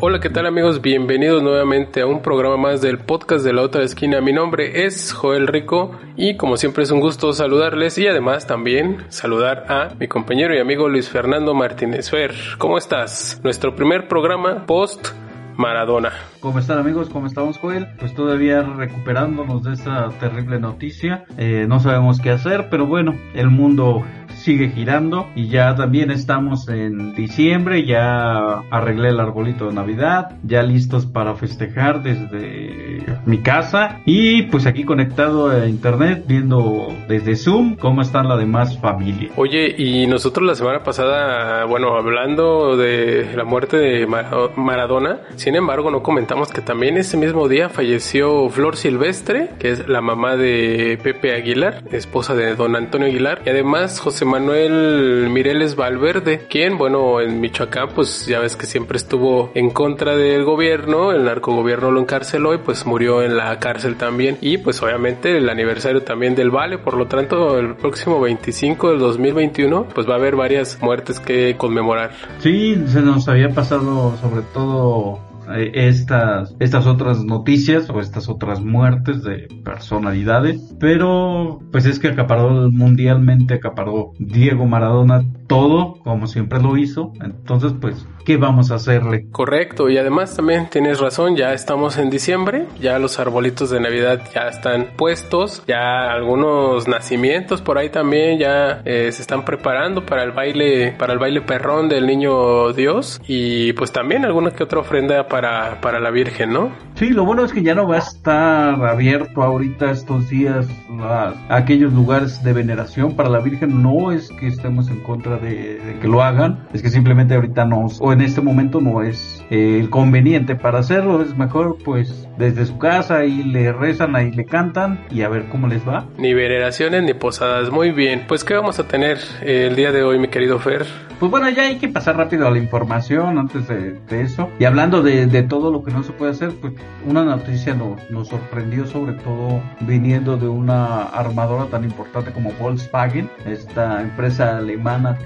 Hola, ¿qué tal amigos? Bienvenidos nuevamente a un programa más del podcast de la otra esquina. Mi nombre es Joel Rico y como siempre es un gusto saludarles y además también saludar a mi compañero y amigo Luis Fernando Martínez Fer. ¿Cómo estás? Nuestro primer programa post Maradona. ¿Cómo están amigos? ¿Cómo estamos Joel? Pues todavía recuperándonos de esa terrible noticia. Eh, no sabemos qué hacer, pero bueno, el mundo sigue girando y ya también estamos en diciembre, ya arreglé el arbolito de Navidad, ya listos para festejar desde mi casa y pues aquí conectado a internet viendo desde Zoom cómo están la demás familia. Oye, y nosotros la semana pasada, bueno, hablando de la muerte de Maradona, sin embargo no comentamos que también ese mismo día falleció Flor Silvestre, que es la mamá de Pepe Aguilar, esposa de don Antonio Aguilar, y además José Manuel Mireles Valverde, quien, bueno, en Michoacán, pues ya ves que siempre estuvo en contra del gobierno, el narcogobierno lo encarceló y pues murió en la cárcel también. Y pues obviamente el aniversario también del Vale, por lo tanto el próximo 25 del 2021, pues va a haber varias muertes que conmemorar. Sí, se nos había pasado sobre todo eh, estas, estas otras noticias o estas otras muertes de personalidades, pero pues es que acaparó mundialmente, acaparó Diego Maradona todo, como siempre lo hizo, entonces pues ¿qué vamos a hacerle? Correcto, y además también tienes razón, ya estamos en diciembre, ya los arbolitos de Navidad ya están puestos, ya algunos nacimientos por ahí también ya eh, se están preparando para el baile, para el baile perrón del niño Dios y pues también alguna que otra ofrenda para, para la Virgen, ¿no? Sí, lo bueno es que ya no va a estar abierto ahorita estos días a, aquellos lugares de veneración para la Virgen, no es que estemos en contra de, de que lo hagan, es que simplemente ahorita no, o en este momento no es eh, el conveniente para hacerlo, es mejor pues desde su casa y le rezan, ahí le cantan y a ver cómo les va. Ni veneraciones ni posadas, muy bien. Pues ¿qué vamos a tener el día de hoy, mi querido Fer? Pues bueno, ya hay que pasar rápido a la información antes de, eso. Y hablando de, de, todo lo que no se puede hacer, pues una noticia nos, nos sorprendió sobre todo viniendo de una armadora tan importante como Volkswagen, esta empresa alemana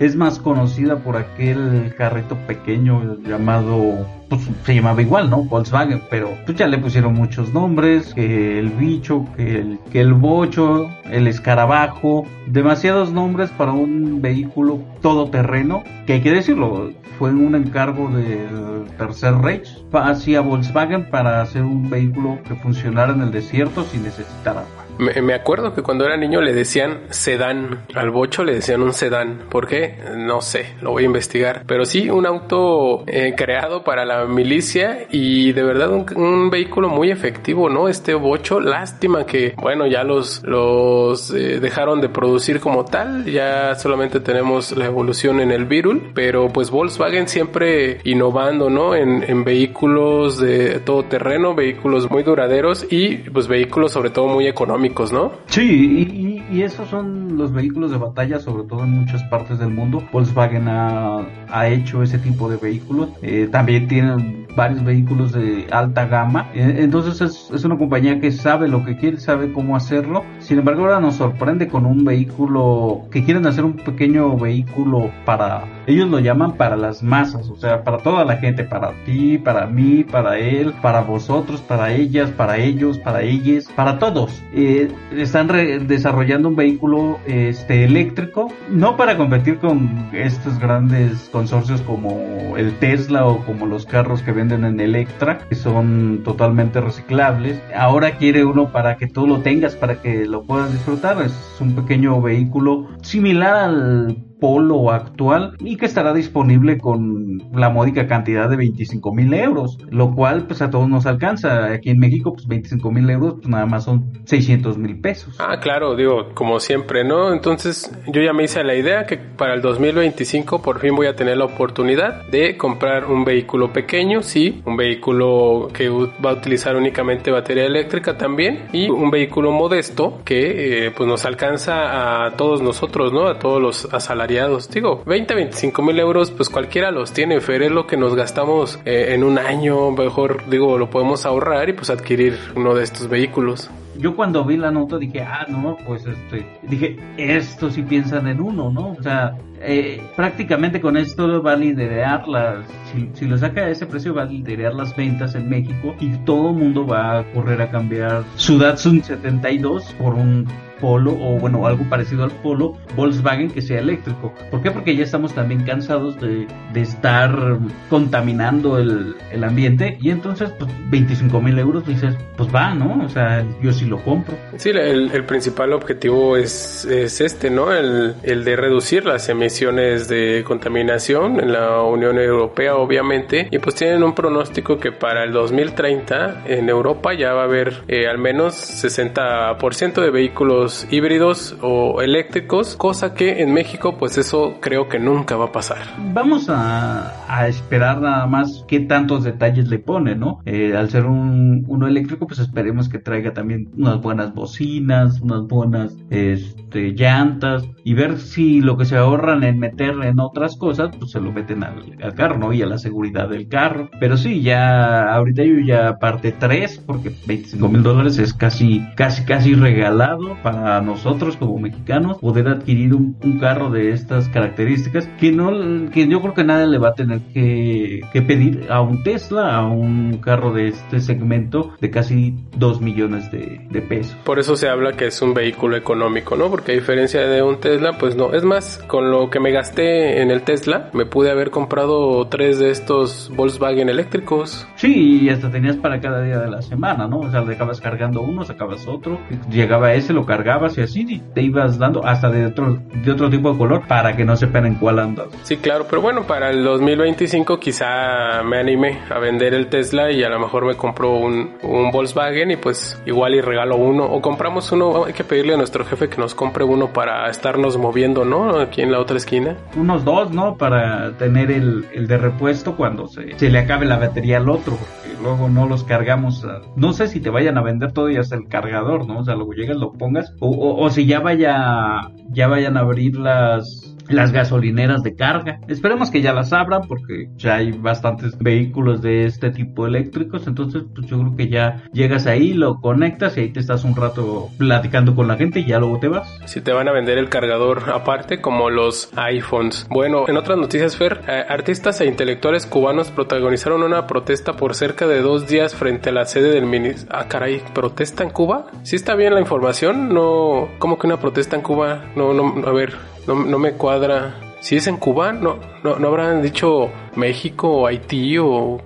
es más conocida por aquel carrito pequeño llamado pues, se llamaba igual, ¿no? Volkswagen, pero pues ya le pusieron muchos nombres, que el bicho, que el, que el bocho, el escarabajo, demasiados nombres para un vehículo todoterreno, que hay que decirlo, fue un encargo del Tercer Reich hacia Volkswagen para hacer un vehículo que funcionara en el desierto sin necesitar agua. Me, acuerdo que cuando era niño le decían sedán, al bocho le decían un sedán. ¿Por qué? No sé, lo voy a investigar. Pero sí, un auto eh, creado para la milicia y de verdad un, vehículo muy efectivo, ¿no? Este bocho, lástima que, bueno, ya los, los eh, dejaron de producir como tal, ya solamente tenemos la evolución en el Virul, pero pues Volkswagen siempre innovando, ¿no? En, en vehículos de todo terreno, vehículos muy duraderos y pues vehículos sobre todo muy económicos ¿no? Sí, y, esos son los vehículos de batalla, sobre todo en muchas partes del mundo. Volkswagen ha, hecho ese tipo de vehículos. Eh, también tienen varios vehículos de alta gama. Eh, entonces es, es, una compañía que sabe lo que quiere, sabe cómo hacerlo. Sin embargo, ahora nos sorprende con un vehículo que quieren hacer un pequeño vehículo para, ellos lo llaman para las masas, o sea, para toda la gente, para ti, para mí, para él, para vosotros, para ellas, para ellos, para ellas, para todos. Eh, están desarrollando un vehículo este, eléctrico, no para competir con estos grandes consorcios como el Tesla o como los carros que venden en Electra, que son totalmente reciclables. Ahora quiere uno para que tú lo tengas, para que lo puedas disfrutar. Es un pequeño vehículo similar al Polo actual y que estará disponible con la módica cantidad de 25 mil euros, lo cual pues a todos nos alcanza. Aquí en México pues 25 mil euros pues nada más son 600 mil pesos. Ah, claro, digo, como siempre, ¿no? Entonces yo ya me hice la idea que para el 2025 por fin voy a tener la oportunidad de comprar un vehículo pequeño, sí, un vehículo que va a utilizar únicamente batería eléctrica también y un vehículo modesto que eh, pues nos alcanza a todos nosotros, ¿no? A todos los asalariados. Digo, 20, 25 mil euros, pues cualquiera los tiene, Fer, es lo que nos gastamos eh, en un año, mejor digo, lo podemos ahorrar y pues adquirir uno de estos vehículos. Yo cuando vi la nota dije, ah, no, pues este, dije, esto sí piensan en uno, ¿no? O sea, eh, prácticamente con esto va a liderar las, si, si, lo saca a ese precio va a liderar las ventas en México y todo el mundo va a correr a cambiar su Datsun 72 por un Polo o bueno, algo parecido al Polo Volkswagen que sea eléctrico. ¿Por qué? Porque ya estamos también cansados de, de estar contaminando el, el, ambiente y entonces pues 25 mil euros dices, pues va, ¿no? O sea, yo sí lo compro. Sí, el, el principal objetivo es, es este, ¿no? El, el, de reducir las emisiones de contaminación en la Unión Europea, obviamente, y pues tienen un pronóstico que para el 2030 en Europa ya va a haber eh, al menos 60% de vehículos híbridos o eléctricos, cosa que en México pues eso creo que nunca va a pasar. Vamos a, a esperar nada más qué tantos detalles le pone, ¿no? Eh, al ser un, uno eléctrico pues esperemos que traiga también unas buenas bocinas, unas buenas este, llantas y ver si lo que se ahorran en meter en otras cosas pues se lo meten al, al carro, ¿no? Y a la seguridad del carro. Pero sí, ya ahorita yo ya parte 3 porque 25 mil dólares es casi, casi, casi regalado para a nosotros como mexicanos poder adquirir un, carro de estas características que no que yo creo que nadie le va a tener que, pedir a un Tesla a un carro de este segmento de casi 2 millones de, de, pesos. Por eso se habla que es un vehículo económico no porque a diferencia de un Tesla pues no. Es más con lo que me gasté en el Tesla me pude haber comprado tres de estos Volkswagen eléctricos. Sí y hasta tenías para cada día de la semana no o sea dejabas cargando uno sacabas otro llegaba ese lo cargabas cargabas y así te ibas dando hasta de otro, de otro tipo de color para que no sepan en cuál andas. Sí, claro, pero bueno, para el 2025 quizá me anime a vender el Tesla y a lo mejor me compro un, un Volkswagen y pues igual y regalo uno o compramos uno, hay que pedirle a nuestro jefe que nos compre uno para estarnos moviendo, ¿no? Aquí en la otra esquina. Unos dos, ¿no? Para tener el, el de repuesto cuando se, se le acabe la batería al otro, porque luego no los cargamos. no sé si te vayan a vender todo y hasta el cargador, ¿no? O sea, luego llegas, lo pongas o, si ya vaya ya vayan a abrir las las gasolineras de carga. Esperemos que ya las abran porque ya hay bastantes vehículos de este tipo eléctricos. Entonces, pues yo creo que ya llegas ahí, lo conectas y ahí te estás un rato platicando con la gente y ya luego te vas. Si te van a vender el cargador aparte, como los iPhones. Bueno, en otras noticias, Fer, eh, artistas e intelectuales cubanos protagonizaron una protesta por cerca de dos días frente a la sede del ministro. Ah, caray, ¿protesta en Cuba? ¿Sí está bien la información? No, ¿cómo que una protesta en Cuba? No, no, a ver, no, no me cuadra. Si es en Cuba, no, no, no habrán dicho México o Haití o,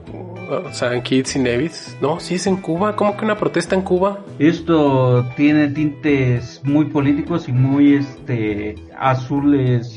San Kitts y Nevis. No, si es en Cuba. ¿Cómo que una protesta en Cuba? Esto tiene tintes muy políticos y muy este azules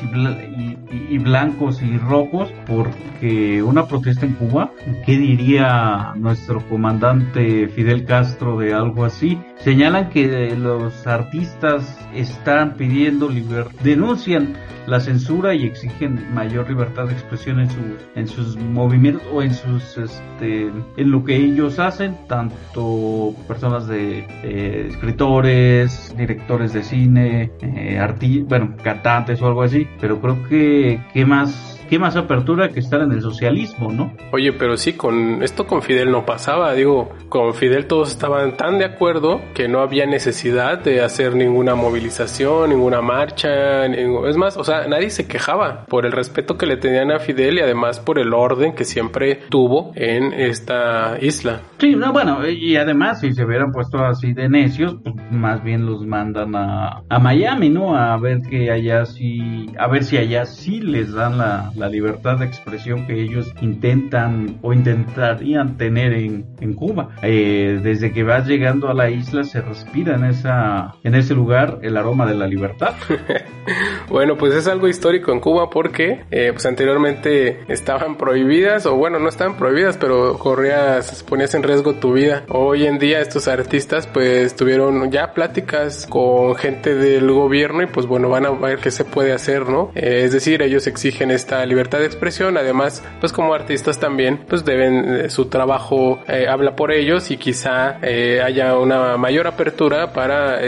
y, blancos y rojos porque una protesta en Cuba, ¿qué diría nuestro comandante Fidel Castro de algo así? Señalan que los artistas están pidiendo libertad, denuncian la censura y exigen mayor libertad de expresión en sus, en sus movimientos o en sus este, en lo que ellos hacen, tanto personas de escritores, directores de cine, eh, bueno, cantantes o algo así, pero creo que qué más qué más apertura que estar en el socialismo, ¿no? Oye, pero sí, con esto con Fidel no pasaba, digo, con Fidel todos estaban tan de acuerdo que no había necesidad de hacer ninguna movilización, ninguna marcha, es más, o sea, nadie se quejaba por el respeto que le tenían a Fidel y además por el orden que siempre tuvo en esta isla. Sí, no, bueno, y además si se hubieran puesto así de necios, pues más bien los mandan a, a Miami, ¿no? A ver que allá sí, a ver si allá sí les dan la la libertad de expresión que ellos intentan o intentarían tener en, en Cuba. Eh, desde que vas llegando a la isla se respira en, esa, en ese lugar el aroma de la libertad. bueno, pues es algo histórico en Cuba porque eh, pues anteriormente estaban prohibidas o bueno, no estaban prohibidas, pero corrías, ponías en riesgo tu vida. Hoy en día estos artistas pues tuvieron ya pláticas con gente del gobierno y pues bueno, van a ver qué se puede hacer, ¿no? Eh, es decir, ellos exigen esta libertad de expresión, además pues como artistas también pues deben, su trabajo habla por ellos y quizá haya una mayor apertura para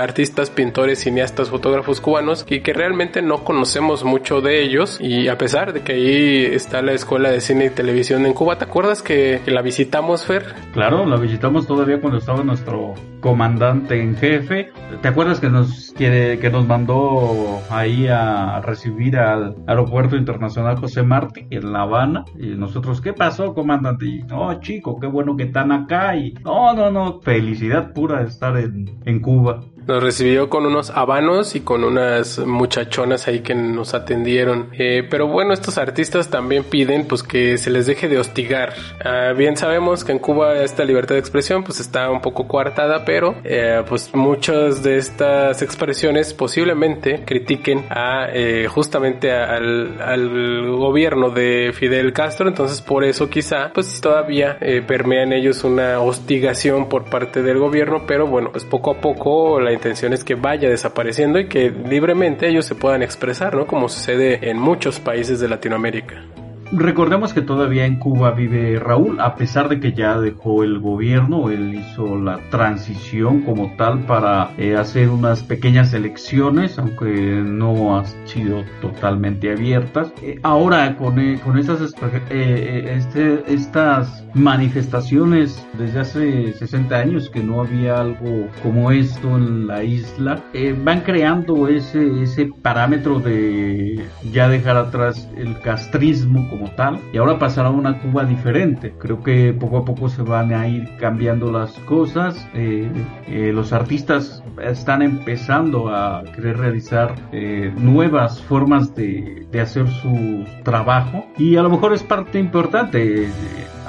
artistas, pintores, cineastas, fotógrafos cubanos y que realmente no conocemos mucho de ellos y a pesar de que ahí está la escuela de cine y televisión en Cuba, ¿te acuerdas que, la visitamos, Fer? Claro, la visitamos todavía cuando estaba nuestro comandante en jefe. ¿Te acuerdas que nos que, que nos mandó ahí a recibir al aeropuerto internacional José Martí en La Habana? Y nosotros, ¿qué pasó, comandante? Y, no, chico, qué bueno que están acá. Y no, no, no, felicidad pura de estar en, en Cuba. Nos recibió con unos habanos y con unas muchachonas ahí que nos atendieron. Eh, pero bueno, estos artistas también piden pues que se les deje de hostigar. Ah, bien sabemos que en Cuba esta libertad de expresión pues está un poco coartada, pero eh, pues muchas de estas expresiones posiblemente critiquen a eh, justamente al, al, gobierno de Fidel Castro. Entonces por eso quizá pues todavía permea en ellos una hostigación por parte del gobierno, pero bueno pues poco a poco la intención es que vaya desapareciendo y que libremente ellos se puedan expresar, ¿no? Como sucede en muchos países de Latinoamérica. Recordemos que todavía en Cuba vive Raúl, a pesar de que ya dejó el gobierno, él hizo la transición como tal para eh, hacer unas pequeñas elecciones, aunque no han sido totalmente abiertas. Eh, ahora con, eh, con esas, este, estas manifestaciones desde hace 60 años que no había algo como esto en la isla, van creando ese, ese parámetro de ya dejar atrás el castrismo tal y ahora pasará a una Cuba diferente. Creo que poco a poco se van a ir cambiando las cosas. Eh, eh, los artistas están empezando a querer realizar eh, nuevas formas de, de hacer su trabajo y a lo mejor es parte importante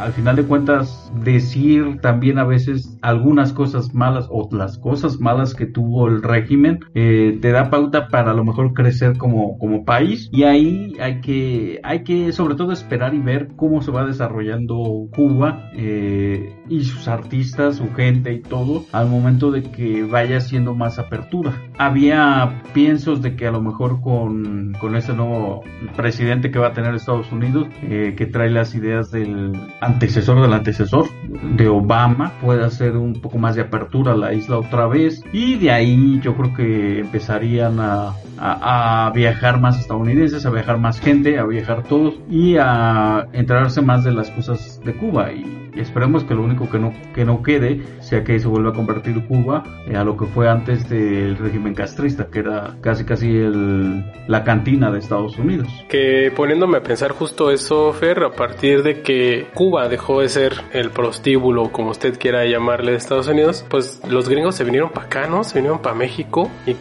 al final de cuentas decir también a veces algunas cosas malas o las cosas malas que tuvo el régimen eh, te da pauta para a lo mejor crecer como, como país. Y ahí hay que hay que sobre todo esperar y ver cómo se va desarrollando Cuba eh, y sus artistas su gente y todo al momento de que vaya siendo más apertura. Había piensos de que a lo mejor con, con ese nuevo presidente que va a tener Estados Unidos eh, que trae las ideas del antecesor del antecesor de Obama puede hacer un poco más de apertura a la isla otra vez y de ahí yo creo que empezarían a, a, viajar más estadounidenses, a viajar más gente, a viajar todos y a enterarse más de las cosas de Cuba y, esperemos que lo único que no, que no quede sea que se vuelva a convertir Cuba eh, a lo que fue antes del régimen castrista, que era casi casi el, la cantina de Estados Unidos. Que poniéndome a pensar justo eso, Fer, a partir de que Cuba dejó de ser el prostíbulo, como usted quiera llamarle, de Estados Unidos, pues los gringos se vinieron para acá, ¿no? Se vinieron para México y,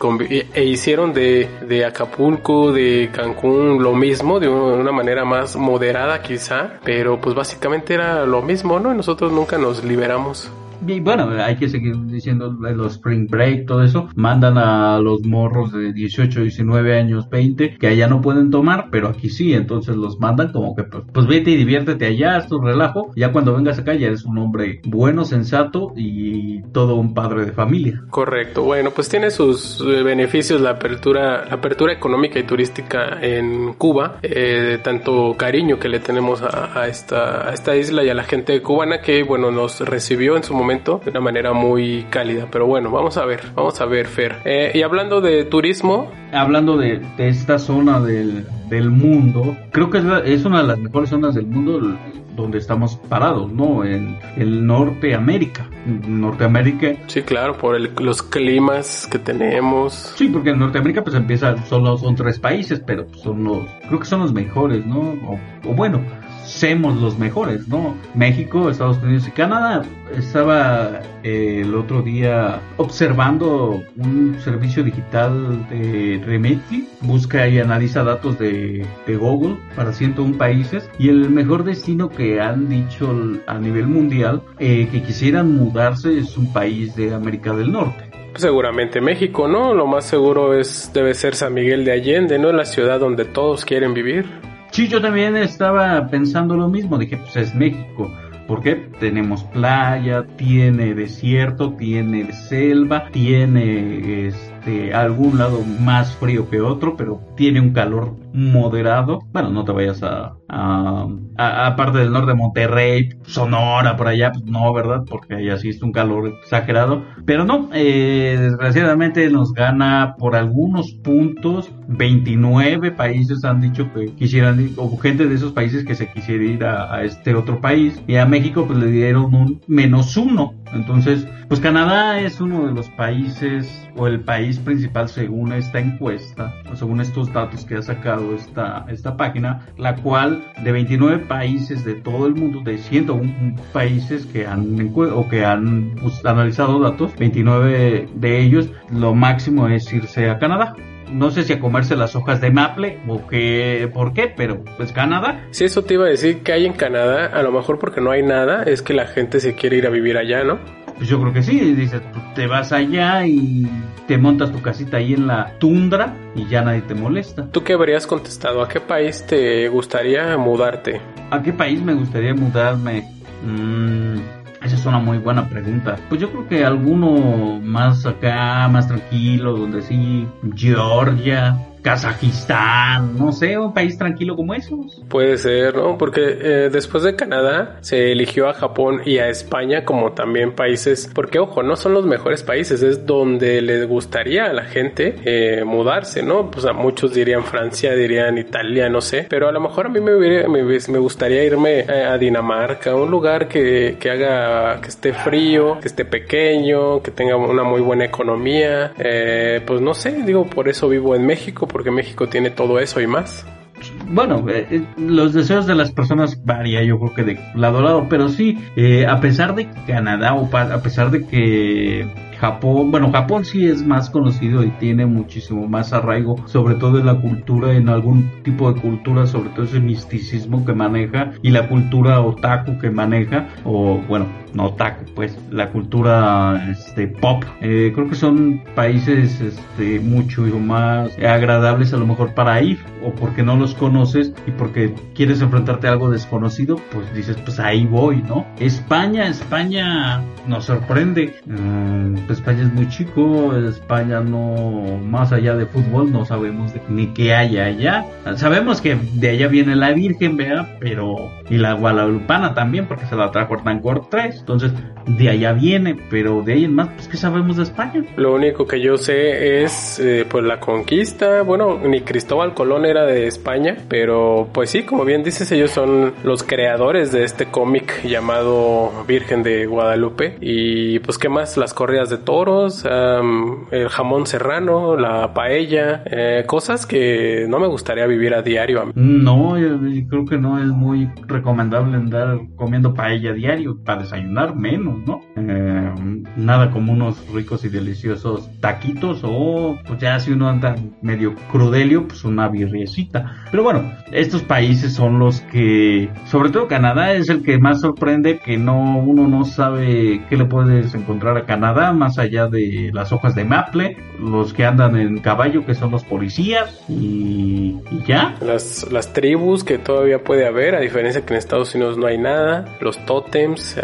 e hicieron de de Acapulco, de Cancún, lo mismo, de una manera más moderada quizá, pero pues básicamente era lo mismo, ¿no? Y nosotros nunca nos liberamos. Y bueno, hay que seguir diciendo los Spring Break, todo eso. Mandan a los morros de 18, 19 años, 20, que allá no pueden tomar, pero aquí sí. Entonces los mandan como que, pues, pues vete y diviértete allá, haz tu relajo. Ya cuando vengas acá ya eres un hombre bueno, sensato y todo un padre de familia. Correcto. Bueno, pues tiene sus eh, beneficios la apertura, la apertura económica y turística en Cuba. Eh, tanto cariño que le tenemos a, esta, a esta isla y a la gente cubana que, bueno, nos recibió en su momento de una manera muy cálida. Pero bueno, vamos a ver, vamos a ver, Fer. Eh, y hablando de turismo. Hablando de, esta zona del, del, mundo, creo que es, es, una de las mejores zonas del mundo donde estamos parados, ¿no? En el Norteamérica. Norteamérica. Sí, claro, por los climas que tenemos. Sí, porque en Norteamérica pues empieza, solo son tres países, pero son los, creo que son los mejores, ¿no? o bueno, semos los mejores, ¿no? México, Estados Unidos y Canadá. Estaba eh, el otro día observando un servicio digital de Remitly, busca y analiza datos de, Google para 101 países y el mejor destino que han dicho a nivel mundial eh, que quisieran mudarse es un país de América del Norte. Seguramente México, ¿no? Lo más seguro es debe ser San Miguel de Allende, ¿no? La ciudad donde todos quieren vivir. Sí, yo también estaba pensando lo mismo, dije, pues es México. Porque tenemos playa, tiene desierto, tiene selva, tiene este, algún lado más frío que otro, pero tiene un calor moderado. Bueno, no te vayas a, a, del norte de Monterrey, Sonora, por allá, pues no, ¿verdad? Porque allá sí es un calor exagerado. Pero no, eh, desgraciadamente nos gana por algunos puntos. 29 países han dicho que quisieran ir, o gente de esos países que se quisiera ir a, a este otro país. Y a México pues le dieron un menos uno. Entonces, pues Canadá es uno de los países o el país principal según esta encuesta, o según estos datos que ha sacado esta, esta página, la cual de 29 países de todo el mundo, de 101 países que han, o que han analizado datos, 29 de ellos, lo máximo es irse a Canadá no sé si a comerse las hojas de maple o qué, por qué, pero pues Canadá. Sí, eso te iba a decir que hay en Canadá, a lo mejor porque no hay nada, es que la gente se quiere ir a vivir allá, ¿no? Pues yo creo que sí, dices, te vas allá y te montas tu casita ahí en la tundra y ya nadie te molesta. ¿Tú qué habrías contestado? ¿A qué país te gustaría mudarte? ¿A qué país me gustaría mudarme? Mm, esa es una muy buena pregunta. Pues yo creo que alguno más acá, más tranquilo, donde sí, Georgia, Kazajistán, no sé, un país tranquilo como esos. Puede ser, ¿no? Porque eh, después de Canadá se eligió a Japón y a España como también países, porque ojo, no son los mejores países, es donde les gustaría a la gente eh, mudarse, ¿no? Pues a muchos dirían Francia, dirían Italia, no sé, pero a lo mejor a mí me, me, gustaría irme a, Dinamarca, un lugar que, que, haga, que esté frío, que esté pequeño, que tenga una muy buena economía, eh, pues no sé, digo, por eso vivo en México porque México tiene todo eso y más. Bueno, eh, eh, los deseos de las personas varía, yo creo que de lado a lado, pero sí, eh, a pesar de Canadá o a pesar de que Japón, bueno, Japón sí es más conocido y tiene muchísimo más arraigo, sobre todo en la cultura, en algún tipo de cultura, sobre todo ese misticismo que maneja y la cultura otaku que maneja, o bueno, no otaku, pues la cultura este, pop. Eh, creo que son países este, mucho más agradables a lo mejor para ir, o porque no los y porque quieres enfrentarte a algo desconocido, pues dices, pues ahí voy, ¿no? España, España nos sorprende. Mm, España es muy chico, España no, más allá de fútbol, no sabemos ni qué hay allá. Sabemos que de allá viene la Virgen, vea, pero, y la Guadalupana también, porque se la trajo Hernán 3, entonces de allá viene, pero de ahí en más, pues ¿qué sabemos de España? Lo único que yo sé es, eh, pues la conquista, bueno, ni Cristóbal Colón era de España, pero pues sí, como bien dices, ellos son los creadores de este cómic llamado Virgen de Guadalupe, y pues qué más, las corridas de toros, el jamón serrano, la paella, eh, cosas que no me gustaría vivir a diario. No, yo, creo que no es muy recomendable andar comiendo paella a diario para desayunar menos, ¿no? Eh, nada como unos ricos y deliciosos taquitos o pues ya si uno anda medio crudelio, pues una birriecita. Pero bueno, estos países son los que, sobre todo Canadá es el que más sorprende que no uno no sabe qué le puedes encontrar a Canadá más allá de las hojas de maple, los que andan en caballo que son los policías y, ya. Las, las tribus que todavía puede haber, a diferencia que en Estados Unidos no hay nada, los tótems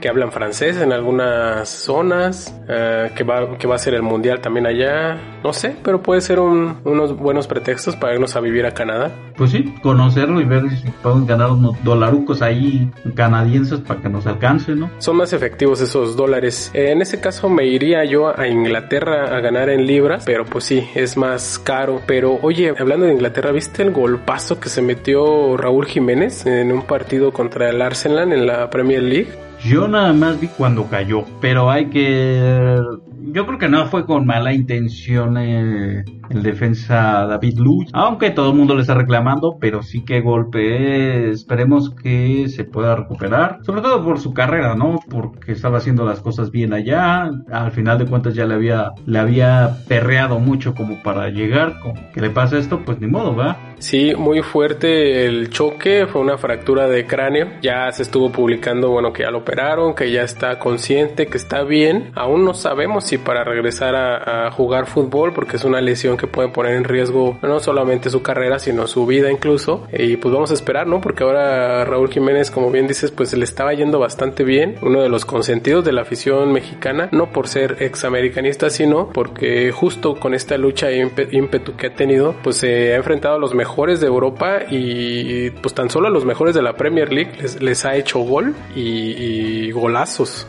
que hablan francés en algunas zonas, uh, que, va, que va a ser el mundial también allá, no sé, pero puede ser unos buenos pretextos para irnos a vivir a Canadá. Pues sí, conocerlo y ver si pueden ganar unos dolarucos ahí canadienses para que nos alcance, ¿no? Son más efectivos esos dólares. En ese caso me iría yo a Inglaterra a ganar en libras, pero pues sí, es más caro. Pero oye, hablando de Inglaterra, ¿viste el golpazo que se metió Raúl Jiménez en un partido contra el Arsenal en la Premier League? Yo nada más vi cuando cayó, pero hay que yo creo que no fue con mala intención eh, el defensa David Luz, aunque todo el mundo le está reclamando, pero sí que golpe. esperemos que se pueda recuperar, sobre todo por su carrera, ¿no? Porque estaba haciendo las cosas bien allá, al final de cuentas ya le había, le había perreado mucho como para llegar, que le pasa esto, pues ni modo, ¿va? Sí, muy fuerte el choque, fue una fractura de cráneo. Ya se estuvo publicando, bueno, que ya lo operaron, que ya está consciente, que está bien. Aún no sabemos si para regresar a, jugar fútbol, porque es una lesión que puede poner en riesgo no solamente su carrera, sino su vida incluso. Y pues vamos a esperar, ¿no? Porque ahora Raúl Jiménez, como bien dices, pues le estaba yendo bastante bien. Uno de los consentidos de la afición mexicana, no por ser examericanista, sino porque justo con esta lucha e ímpetu que ha tenido, pues se ha enfrentado a los mejores de Europa y pues tan solo a los mejores de la Premier League les, ha hecho gol y, golazos.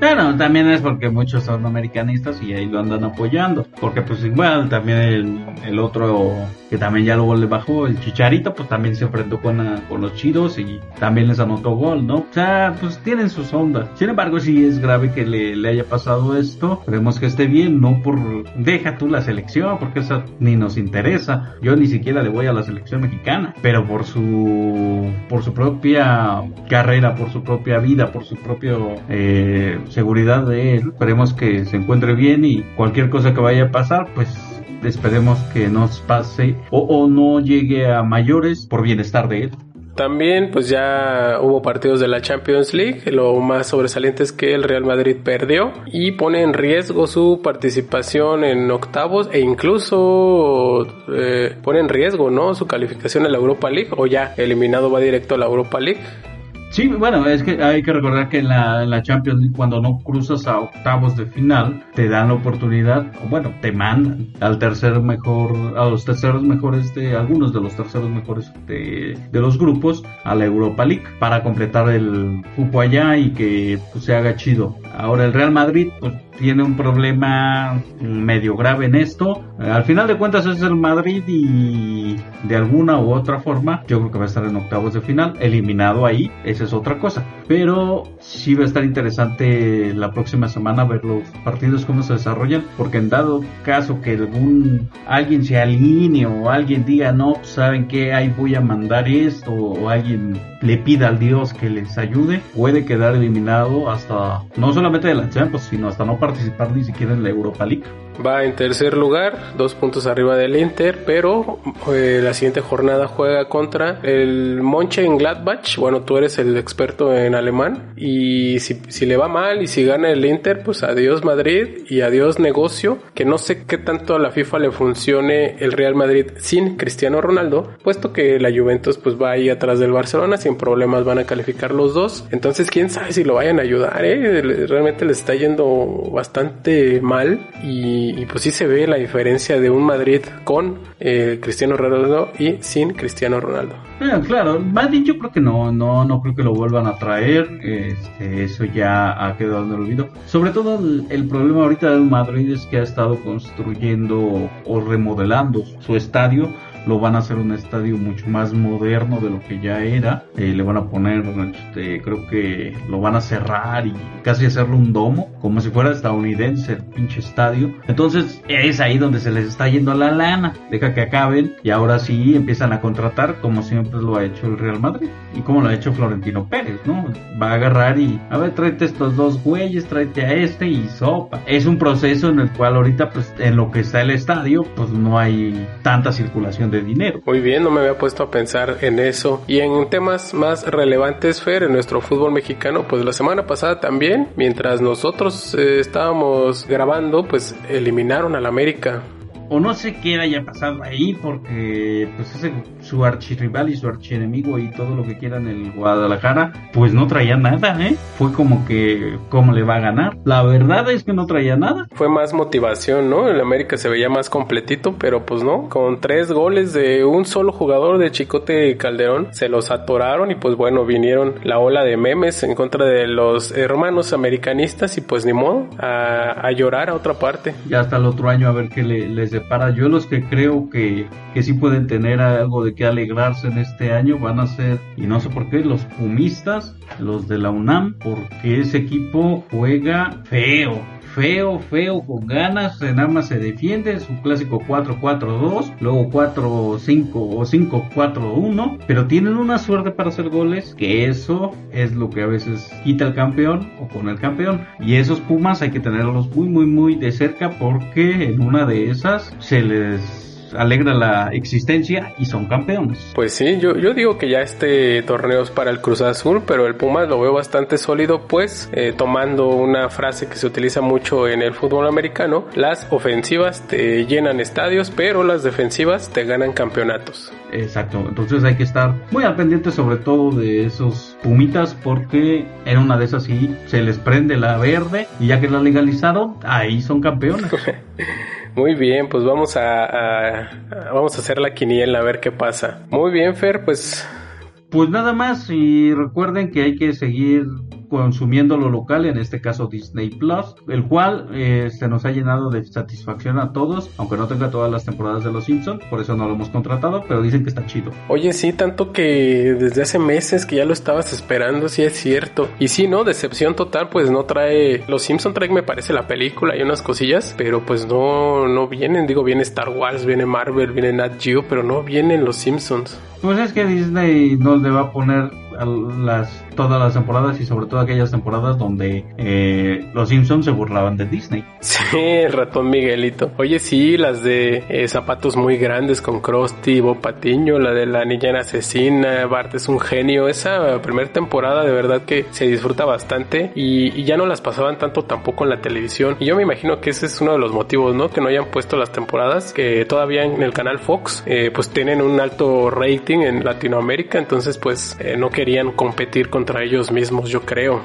Bueno, también es porque muchos son americanistas y ahí lo andan apoyando. Porque pues igual también el, el otro que también ya luego le bajó. El Chicharito, pues también se enfrentó con, ah, con los chidos y también les anotó gol, ¿no? O sea, pues tienen sus ondas. Sin embargo, sí es grave que le, le haya pasado esto. Esperemos que esté bien, no por. Deja tú la selección, porque eso ni nos interesa. Yo ni siquiera le voy a la selección mexicana, pero por su. por su propia carrera, por su propia vida, por su propia eh, seguridad de él. Esperemos que se encuentre bien y cualquier cosa que vaya a pasar, pues esperemos que nos pase o, no llegue a mayores por bienestar de él. También pues ya hubo partidos de la Champions League, lo más sobresaliente es que el Real Madrid perdió y pone en riesgo su participación en octavos e incluso eh, pone en riesgo ¿no? su calificación en la Europa League o ya eliminado va directo a la Europa League. Sí, bueno, es que hay que recordar que en la, en la, Champions League cuando no cruzas a octavos de final, te dan la oportunidad, o bueno, te mandan al tercer mejor, a los terceros mejores de, algunos de los terceros mejores de, de los grupos, a la Europa League, para completar el fútbol allá y que pues, se haga chido. Ahora el Real Madrid, pues tiene un problema medio grave en esto. Al final de cuentas es el Madrid y de alguna u otra forma yo creo que va a estar en octavos de final, eliminado ahí, esa es otra cosa. Pero sí va a estar interesante la próxima semana ver los partidos cómo se desarrollan, porque en dado caso que algún alguien se alinee o alguien diga no, pues, saben que ahí voy a mandar esto o alguien le pida al Dios que les ayude, puede quedar eliminado hasta no solamente de la Champions, sino hasta no participar ni siquiera en la Europa League. Va en tercer lugar, dos puntos arriba del Inter, pero eh, la siguiente jornada juega contra el Gladbach. Bueno, tú eres el experto en alemán y si, si, le va mal y si gana el Inter, pues adiós Madrid y adiós negocio, que no sé qué tanto a la FIFA le funcione el Real Madrid sin Cristiano Ronaldo, puesto que la Juventus pues va ahí atrás del Barcelona, sin problemas van a calificar los dos. Entonces, quién sabe si lo vayan a ayudar, ¿eh? Realmente le está yendo bastante mal y y, pues sí se ve la diferencia de un Madrid con eh, Cristiano Ronaldo y sin Cristiano Ronaldo. Eh, claro, Madrid yo creo que no, no, no creo que lo vuelvan a traer, este, eso ya ha quedado en el olvido. Sobre todo el, el problema ahorita del Madrid es que ha estado construyendo o remodelando su estadio lo van a hacer un estadio mucho más moderno de lo que ya era. Eh, le van a poner, este, creo que lo van a cerrar y casi hacerlo un domo, como si fuera estadounidense el pinche estadio. Entonces es ahí donde se les está yendo la lana. Deja que acaben y ahora sí empiezan a contratar como siempre lo ha hecho el Real Madrid y como lo ha hecho Florentino Pérez, ¿no? Va a agarrar y, a ver, tráete estos dos güeyes, tráete a este y sopa. Es un proceso en el cual ahorita, pues en lo que está el estadio, pues no hay tanta circulación Muy bien, no me había puesto a pensar en eso. Y en temas más relevantes, Fer, en nuestro fútbol mexicano, pues la semana pasada también, mientras nosotros eh, estábamos grabando, pues eliminaron al América o no sé qué haya pasado ahí porque pues ese su archirrival y su archienemigo y todo lo que quieran el Guadalajara pues no traía nada, ¿eh? Fue como que cómo le va a ganar. La verdad es que no traía nada. Fue más motivación, ¿no? El América se veía más completito, pero pues no, con tres goles de un solo jugador de Chicote Calderón se los atoraron y pues bueno, vinieron la ola de memes en contra de los hermanos americanistas y pues ni modo a, llorar a otra parte. Ya hasta el otro año a ver qué le, les para yo los que creo que, que sí pueden tener algo de que alegrarse en este año van a ser, y no sé por qué, los pumistas, los de la UNAM, porque ese equipo juega feo feo, feo, con ganas, nada más se defiende, es un clásico 4-4-2, luego 4-5 o 5-4-1, pero tienen una suerte para hacer goles, que eso es lo que a veces quita el campeón o con el campeón. Y esos Pumas hay que tenerlos muy, muy, muy de cerca porque en una de esas se les alegra la existencia y son campeones. Pues sí, yo, yo digo que ya este torneo es para el Cruz Azul, pero el Pumas lo veo bastante sólido, pues eh, tomando una frase que se utiliza mucho en el fútbol americano, las ofensivas te llenan estadios, pero las defensivas te ganan campeonatos. Exacto, entonces hay que estar muy al pendiente sobre todo de esos Pumitas porque en una de esas sí se les prende la verde y ya que la legalizaron, ahí son campeones. Muy bien, pues vamos a, vamos a hacer la quiniela a ver qué pasa. Muy bien, Fer, pues pues nada más y recuerden que hay que seguir consumiendo lo local, en este caso Disney Plus, el cual eh, se nos ha llenado de satisfacción a todos, aunque no tenga todas las temporadas de Los Simpsons, por eso no lo hemos contratado, pero dicen que está chido. Oye, sí, tanto que desde hace meses que ya lo estabas esperando, sí es cierto. Y sí, ¿no? Decepción total, pues no trae... Los Simpsons trae, me parece, la película y unas cosillas, pero pues no, no vienen, digo, viene Star Wars, viene Marvel, viene Nat Geo, pero no vienen Los Simpsons. Pues es que Disney no le va a poner las todas las temporadas y sobre todo aquellas temporadas donde eh, los Simpsons se burlaban de Disney. Sí, el ratón Miguelito. Oye, sí, las de eh, zapatos muy grandes con Krusty, Bob Patiño, la de la niña asesina, Bart es un genio. Esa primera temporada de verdad que se disfruta bastante y, ya no las pasaban tanto tampoco en la televisión. Y yo me imagino que ese es uno de los motivos, ¿no? Que no hayan puesto las temporadas, que todavía en el canal Fox eh, pues tienen un alto rating en Latinoamérica, entonces pues no querían competir contra ellos mismos, yo creo.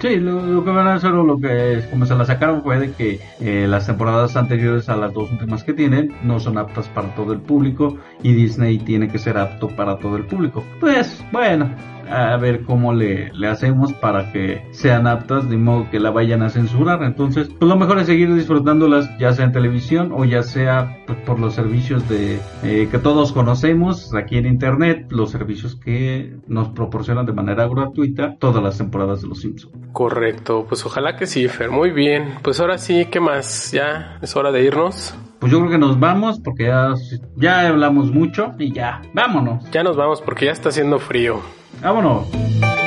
Sí, lo, que van a hacer o lo que como se la sacaron fue de que eh, las temporadas anteriores a las dos últimas que tienen no son aptas para todo el público y Disney tiene que ser apto para todo el público. Pues bueno, a ver cómo le, le hacemos para que sean aptas, de modo que la vayan a censurar. Entonces, pues lo mejor es seguir disfrutándolas, ya sea en televisión o ya sea pues, por los servicios de eh, que todos conocemos aquí en internet, los servicios que nos proporcionan de manera gratuita todas las temporadas de Los Simpsons. Correcto, pues ojalá que sí, Fer. Muy bien, pues ahora sí, ¿qué más? Ya es hora de irnos. Pues yo creo que nos vamos porque ya, ya hablamos mucho y ya, vámonos. Ya nos vamos porque ya está haciendo frío. É Vámonos.